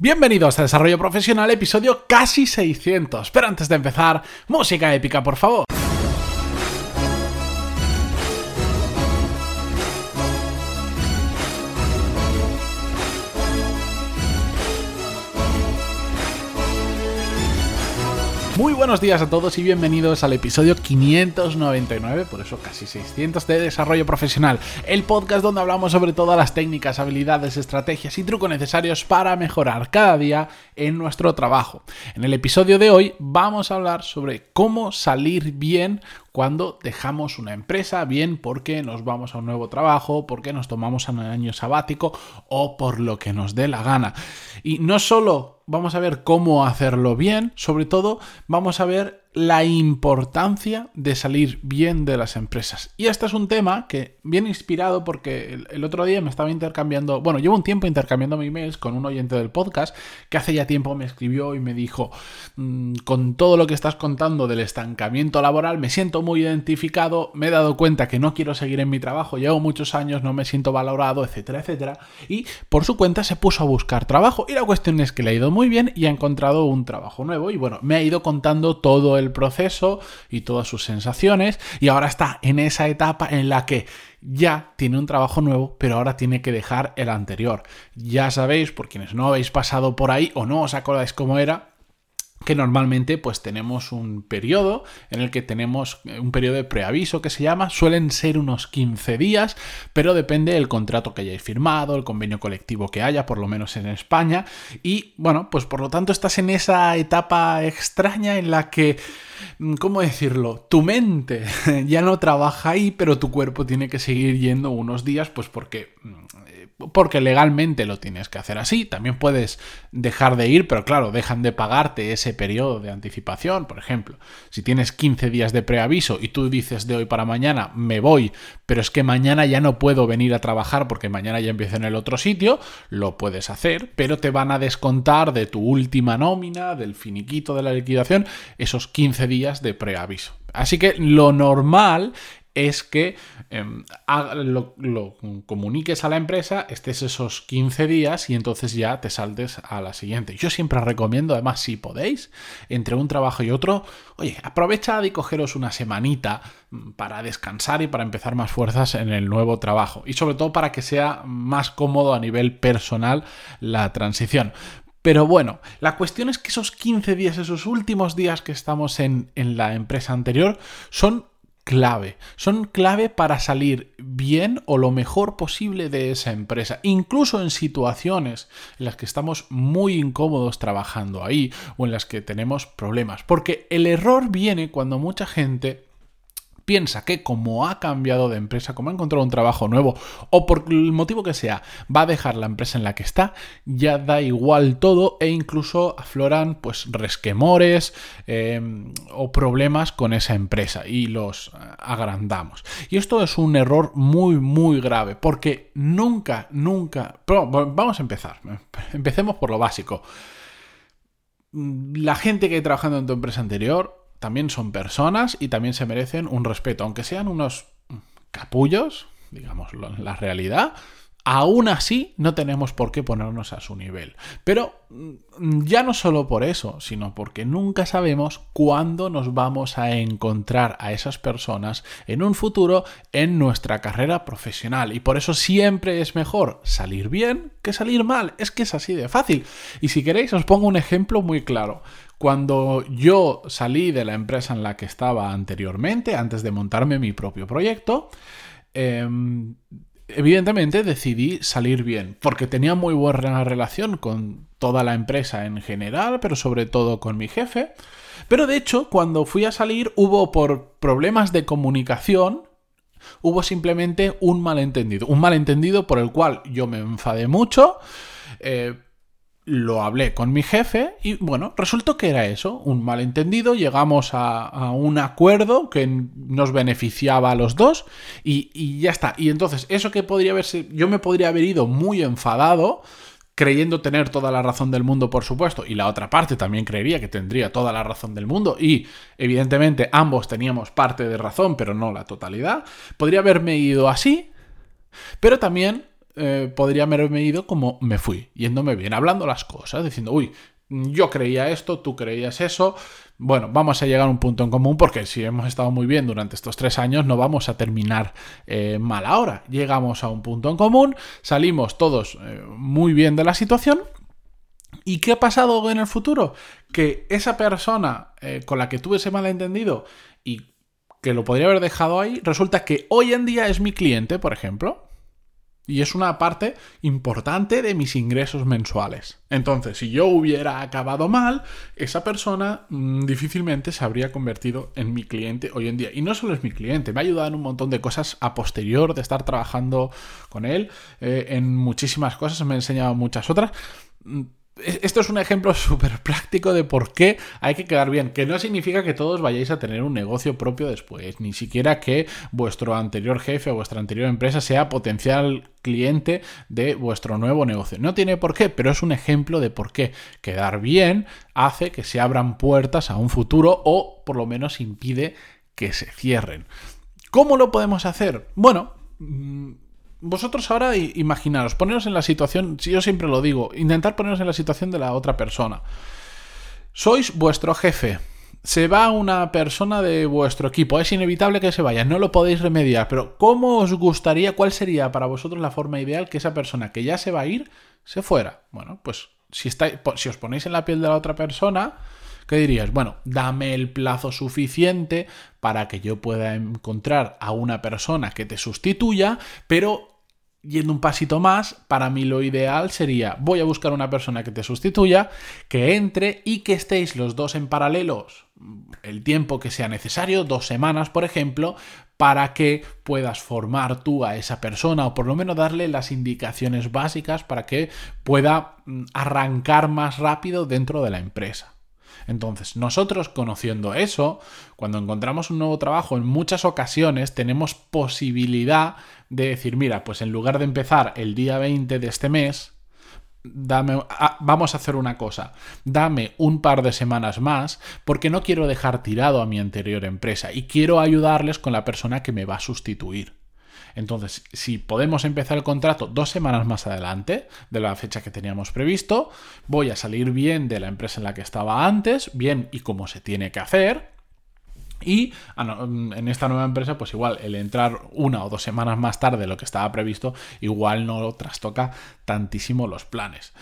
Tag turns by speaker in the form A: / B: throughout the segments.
A: Bienvenidos a Desarrollo Profesional, episodio casi 600. Pero antes de empezar, música épica, por favor. Muy buenos días a todos y bienvenidos al episodio 599, por eso casi 600 de Desarrollo Profesional, el podcast donde hablamos sobre todas las técnicas, habilidades, estrategias y trucos necesarios para mejorar cada día en nuestro trabajo. En el episodio de hoy vamos a hablar sobre cómo salir bien cuando dejamos una empresa, bien porque nos vamos a un nuevo trabajo, porque nos tomamos un año sabático o por lo que nos dé la gana. Y no solo vamos a ver cómo hacerlo bien, sobre todo vamos a ver la importancia de salir bien de las empresas. Y este es un tema que viene inspirado porque el, otro día me estaba intercambiando, bueno, llevo un tiempo intercambiando emails con un oyente del podcast que hace ya tiempo me escribió y me dijo, mm, con todo lo que estás contando del estancamiento laboral, me siento muy identificado, me he dado cuenta que no quiero seguir en mi trabajo, llevo muchos años, no me siento valorado, etcétera, etcétera. Y por su cuenta se puso a buscar trabajo y la cuestión es que le ha ido muy bien y ha encontrado un trabajo nuevo y bueno, me ha ido contando todo el proceso y todas sus sensaciones y ahora está en esa etapa en la que ya tiene un trabajo nuevo, pero ahora tiene que dejar el anterior. Ya sabéis, por quienes no habéis pasado por ahí o no os acordáis cómo era, que normalmente pues tenemos un periodo en el que tenemos eh, un periodo de preaviso que se llama, suelen ser unos 15 días, pero depende del contrato que hayáis firmado, el convenio colectivo que haya, por lo menos en España, y bueno, pues por lo tanto estás en esa etapa extraña en la que, mm, ¿cómo decirlo? Tu mente ya no trabaja ahí, pero tu cuerpo tiene que seguir yendo unos días, pues porque mm, porque legalmente lo tienes que hacer así. También puedes dejar de ir, pero claro, dejan de pagarte ese periodo de anticipación. Por ejemplo, si tienes 15 días de preaviso y tú dices de hoy para mañana me voy, pero es que mañana ya no puedo venir a trabajar porque mañana ya empiezo en el otro sitio, lo puedes hacer, pero te van a descontar de tu última nómina, del finiquito de la liquidación, esos 15 días de preaviso. Así que lo normal es que em, lo, comuniques a la empresa, estés esos 15 días y entonces ya te saltes a la siguiente. Yo siempre recomiendo, además, si podéis, entre un trabajo y otro, oye, aprovechad y cogeros una semanita mm, para descansar y para empezar más fuerzas en el nuevo trabajo. Y sobre todo para que sea más cómodo a nivel personal la transición. Pero bueno, la cuestión es que esos 15 días, esos últimos días que estamos en, en la empresa anterior, son clave. Son clave para salir bien o lo mejor posible de esa empresa. Incluso en situaciones en las que estamos muy incómodos trabajando ahí o en las que tenemos problemas. Porque el error viene cuando mucha gente piensa que como ha cambiado de empresa, como ha encontrado un trabajo nuevo o por el motivo que sea, va a dejar la empresa en la que está, ya da igual todo e incluso afloran pues resquemores em, o problemas con esa empresa y los agrandamos. Y esto es un error muy muy grave porque nunca, nunca... vamos a empezar. Empecemos por lo básico. La gente que ha trabajado en tu empresa anterior también son personas y también se merecen un respeto, aunque sean unos capullos, digamos la realidad, aún así no tenemos por qué ponernos a su nivel. Pero mm, ya no solo por eso, sino porque nunca sabemos cuándo nos vamos a encontrar a esas personas en un futuro en nuestra carrera profesional. Y por eso siempre es mejor salir bien que salir mal. Es que es así de fácil. Y si queréis os pongo un ejemplo muy claro. Cuando yo salí de la empresa en la que estaba anteriormente, antes de montarme mi propio proyecto, em, evidentemente decidí salir bien, porque tenía muy buena relación con toda la empresa en general, pero sobre todo con mi jefe. Pero de hecho, cuando fui a salir hubo por problemas de comunicación, hubo simplemente un malentendido. Un malentendido por el cual yo me enfadé mucho. Eh, lo hablé con mi jefe y bueno, resultó que era eso, un malentendido, llegamos a, un acuerdo que nos beneficiaba a los dos y, ya está. Y entonces, eso que podría haberse, yo me podría haber ido muy enfadado, creyendo tener toda la razón del mundo, por supuesto, y la otra parte también creería que tendría toda la razón del mundo, y evidentemente ambos teníamos parte de razón, pero no la totalidad, podría haberme ido así, pero también eh, podría haberme ido como me fui, yéndome bien, hablando las cosas, diciendo, uy, yo creía esto, tú creías eso. Bueno, vamos a llegar a un punto en común porque si hemos estado muy bien durante estos tres años, no vamos a terminar eh, mal ahora. Llegamos a un punto en común, salimos todos eh, muy bien de la situación. ¿Y qué ha pasado en el futuro? Que esa persona con la que tuve ese malentendido y que lo podría haber dejado ahí, resulta que hoy en día es mi cliente, por ejemplo. Y es una parte importante de mis ingresos mensuales. Entonces, si yo hubiera acabado mal, esa persona mm, difícilmente se habría convertido en mi cliente hoy en día. Y no solo es mi cliente, me ha ayudado en un montón de cosas a posterior de estar trabajando con él, eh, en muchísimas cosas, me ha enseñado muchas otras mm, esto es un ejemplo súper práctico de por qué hay que quedar bien, que no significa que todos vayáis a tener un negocio propio después, ni siquiera que vuestro anterior jefe o vuestra anterior empresa sea potencial cliente de vuestro nuevo negocio. No tiene por qué, pero es un ejemplo de por qué quedar bien hace que se abran puertas a un futuro o por lo menos impide que se cierren. ¿Cómo lo podemos hacer? Bueno, mm, vosotros ahora imaginaros, poneros en la situación, si yo siempre lo digo, intentar poneros en la situación de la otra persona. Sois vuestro jefe. Se va una persona de vuestro equipo. Es inevitable que se vaya, no lo podéis remediar. Pero ¿cómo os gustaría, cuál sería para vosotros la forma ideal que esa persona que ya se va a ir, se fuera? Bueno, pues si, estáis, si os ponéis en la piel de la otra persona, ¿Qué dirías? Bueno, dame el plazo suficiente para que yo pueda encontrar a una persona que te sustituya, pero yendo un pasito más, para mí lo ideal sería, voy a buscar una persona que te sustituya, que entre y que estéis los dos en paralelos el tiempo que sea necesario, dos semanas por ejemplo, para que puedas formar tú a esa persona o por lo menos darle las indicaciones básicas para que pueda mm, arrancar más rápido dentro de la empresa. Entonces, nosotros conociendo eso, cuando encontramos un nuevo trabajo, en muchas ocasiones tenemos posibilidad de decir, mira, pues en lugar de empezar el día 20 de este mes, Dame, ah, vamos a hacer una cosa, dame un par de semanas más porque no quiero dejar tirado a mi anterior empresa y quiero ayudarles con la persona que me va a sustituir. Entonces, si podemos empezar el contrato dos semanas más adelante de la fecha que teníamos previsto, voy a salir bien de la empresa en la que estaba antes, bien y como se tiene que hacer, y ah, en esta nueva empresa, pues igual el entrar una o dos semanas más tarde de lo que estaba previsto, igual no trastoca tantísimo los planes.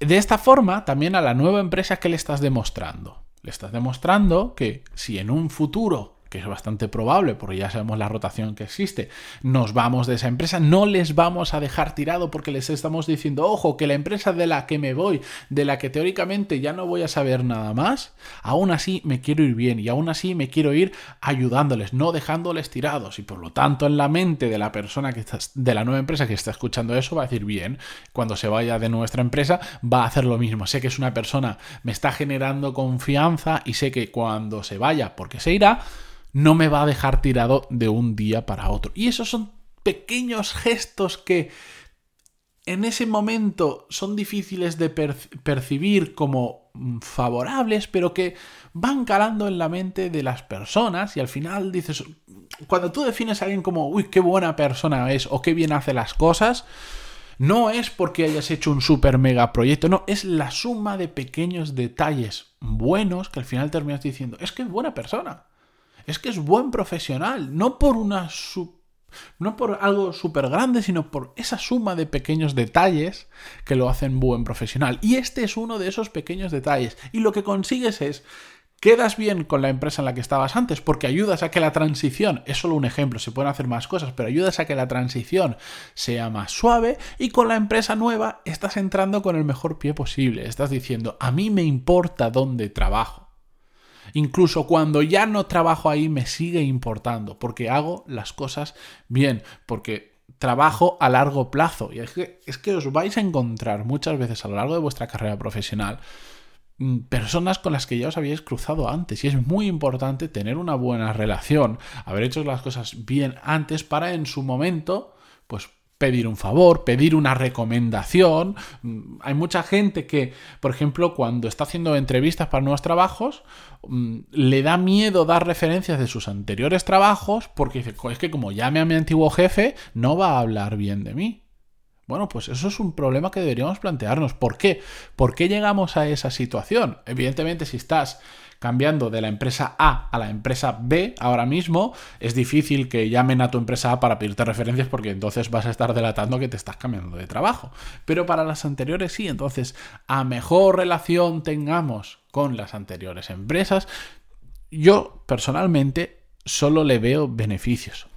A: De esta forma, también a la nueva empresa, ¿qué le estás demostrando? Le estás demostrando que si en un futuro que es bastante probable, porque ya sabemos la rotación que existe, nos vamos de esa empresa, no les vamos a dejar tirado porque les estamos diciendo, ojo, que la empresa de la que me voy, de la que teóricamente ya no voy a saber nada más, aún así me quiero ir bien y aún así me quiero ir ayudándoles, no dejándoles tirados. Y por lo tanto, en la mente de la persona que está, de la nueva empresa que está escuchando eso, va a decir, bien, cuando se vaya de nuestra empresa, va a hacer lo mismo. Sé que es una persona, me está generando confianza y sé que cuando se vaya, porque se irá, no me va a dejar tirado de un día para otro. Y esos son pequeños gestos que en ese momento son difíciles de percibir como mm, favorables, pero que van calando en la mente de las personas y al final dices, cuando tú defines a alguien como, uy, qué buena persona es o qué bien hace las cosas, no es porque hayas hecho un super mega proyecto, no, es la suma de pequeños detalles buenos que al final terminas diciendo, es que es buena persona es que es buen profesional, no por una no por algo súper grande, sino por esa suma de pequeños detalles que lo hacen buen profesional. Y este es uno de esos pequeños detalles. Y lo que consigues es quedas bien con la empresa en la que estabas antes porque ayudas a que la transición, es solo un ejemplo, se pueden hacer más cosas, pero ayudas a que la transición sea más suave y con la empresa nueva estás entrando con el mejor pie posible. Estás diciendo, a mí me importa dónde trabajo. Incluso cuando ya no trabajo ahí me sigue importando porque hago las cosas bien, porque trabajo a largo plazo. Y es que, es que os vais a encontrar muchas veces a lo largo de vuestra carrera profesional mm, personas con las que ya os habíais cruzado antes y es muy importante tener una buena relación, haber hecho las cosas bien antes para en su momento pues pedir un favor, pedir una recomendación. Mm, hay mucha gente que, por ejemplo, cuando está haciendo entrevistas para nuevos trabajos, mm, le da miedo dar referencias de sus anteriores trabajos porque dice, es que como llame a mi antiguo jefe, no va a hablar bien de mí. Bueno, pues eso es un problema que deberíamos plantearnos. ¿Por qué? ¿Por qué llegamos a esa situación? Evidentemente, si estás cambiando de la empresa A a la empresa B ahora mismo, es difícil que llamen a tu empresa A para pedirte referencias porque entonces vas a estar delatando que te estás cambiando de trabajo. Pero para las anteriores sí, entonces a mejor relación tengamos con las anteriores empresas, yo personalmente solo le veo beneficios.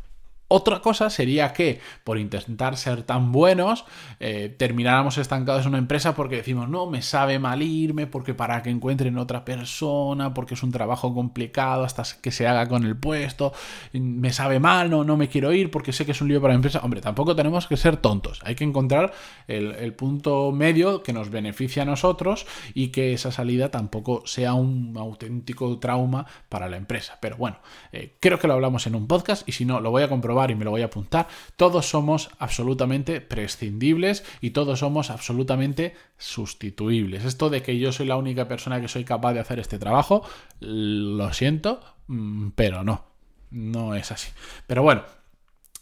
A: Otra cosa sería que, por intentar ser tan buenos, eh, termináramos estancados en una empresa porque decimos, no, me sabe mal irme, porque para que encuentren otra persona, porque es un trabajo complicado hasta que se haga con el puesto, me sabe mal, no, no me quiero ir porque sé que es un lío para la empresa. Hombre, tampoco tenemos que ser tontos, hay que encontrar el, punto medio que nos beneficie a nosotros y que esa salida tampoco sea un auténtico trauma para la empresa. Pero bueno, eh, creo que lo hablamos en un podcast y si no, lo voy a comprobar y me lo voy a apuntar, todos somos absolutamente prescindibles y todos somos absolutamente sustituibles. Esto de que yo soy la única persona que soy capaz de hacer este trabajo, lo siento, mm, pero no, no es así. Pero bueno,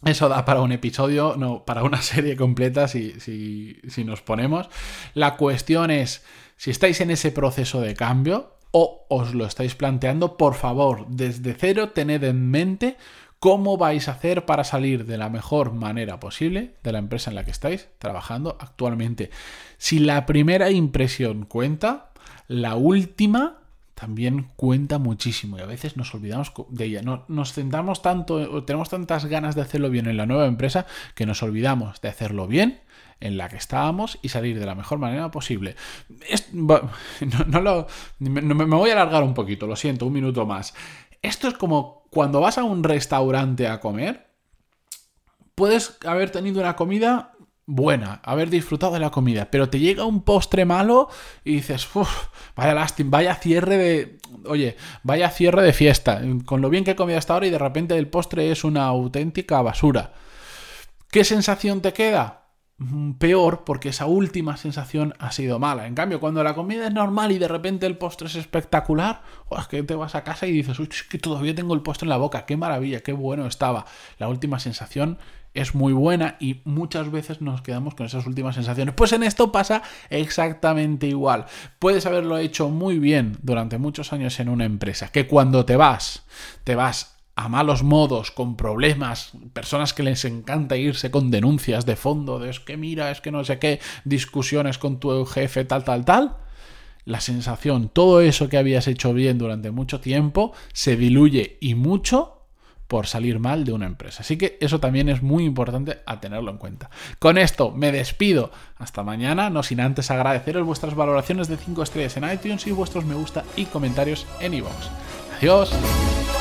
A: eso da para un episodio, no, para una serie completa si, si, si, nos ponemos. La cuestión es, si estáis en ese proceso de cambio o os lo estáis planteando, por favor, desde cero tened en mente cómo vais a hacer para salir de la mejor manera posible de la empresa en la que estáis trabajando actualmente. Si la primera impresión cuenta, la última también cuenta muchísimo y a veces nos olvidamos de ella. nos centramos tanto, tenemos tantas ganas de hacerlo bien en la nueva empresa que nos olvidamos de hacerlo bien en la que estábamos y salir de la mejor manera posible. no, lo, me voy a alargar un poquito, lo siento, un minuto más. Esto es como cuando vas a un restaurante a comer, puedes haber tenido una comida buena, haber disfrutado de la comida, pero te llega un postre malo y dices, uff, vaya lástima, vaya cierre de, oye, vaya cierre de fiesta, con lo bien que he comido hasta ahora y de repente el postre es una auténtica basura. ¿Qué sensación te queda? Mm, peor porque esa última sensación ha sido mala. En cambio, cuando la comida es normal y de repente el postre es espectacular, o es que te vas a casa y dices, uy, es que todavía tengo el postre en la boca, qué maravilla, qué bueno estaba. La última sensación es muy buena y muchas veces nos quedamos con esas últimas sensaciones. Pues en esto pasa exactamente igual. Puedes haberlo hecho muy bien durante muchos años en una empresa, que cuando te vas, te vas a malos modos, con problemas, personas que les encanta irse con denuncias de fondo, de es que mira, es que no sé qué, discusiones con tu jefe, tal, tal, tal, la sensación, todo eso que habías hecho bien durante mucho tiempo, se diluye y mucho por salir mal de una empresa. Así que eso también es muy importante a tenerlo en cuenta. Con esto me despido. Hasta mañana, no sin antes agradeceros vuestras valoraciones de 5 estrellas en iTunes y vuestros me gusta y comentarios en iVoox. Adiós.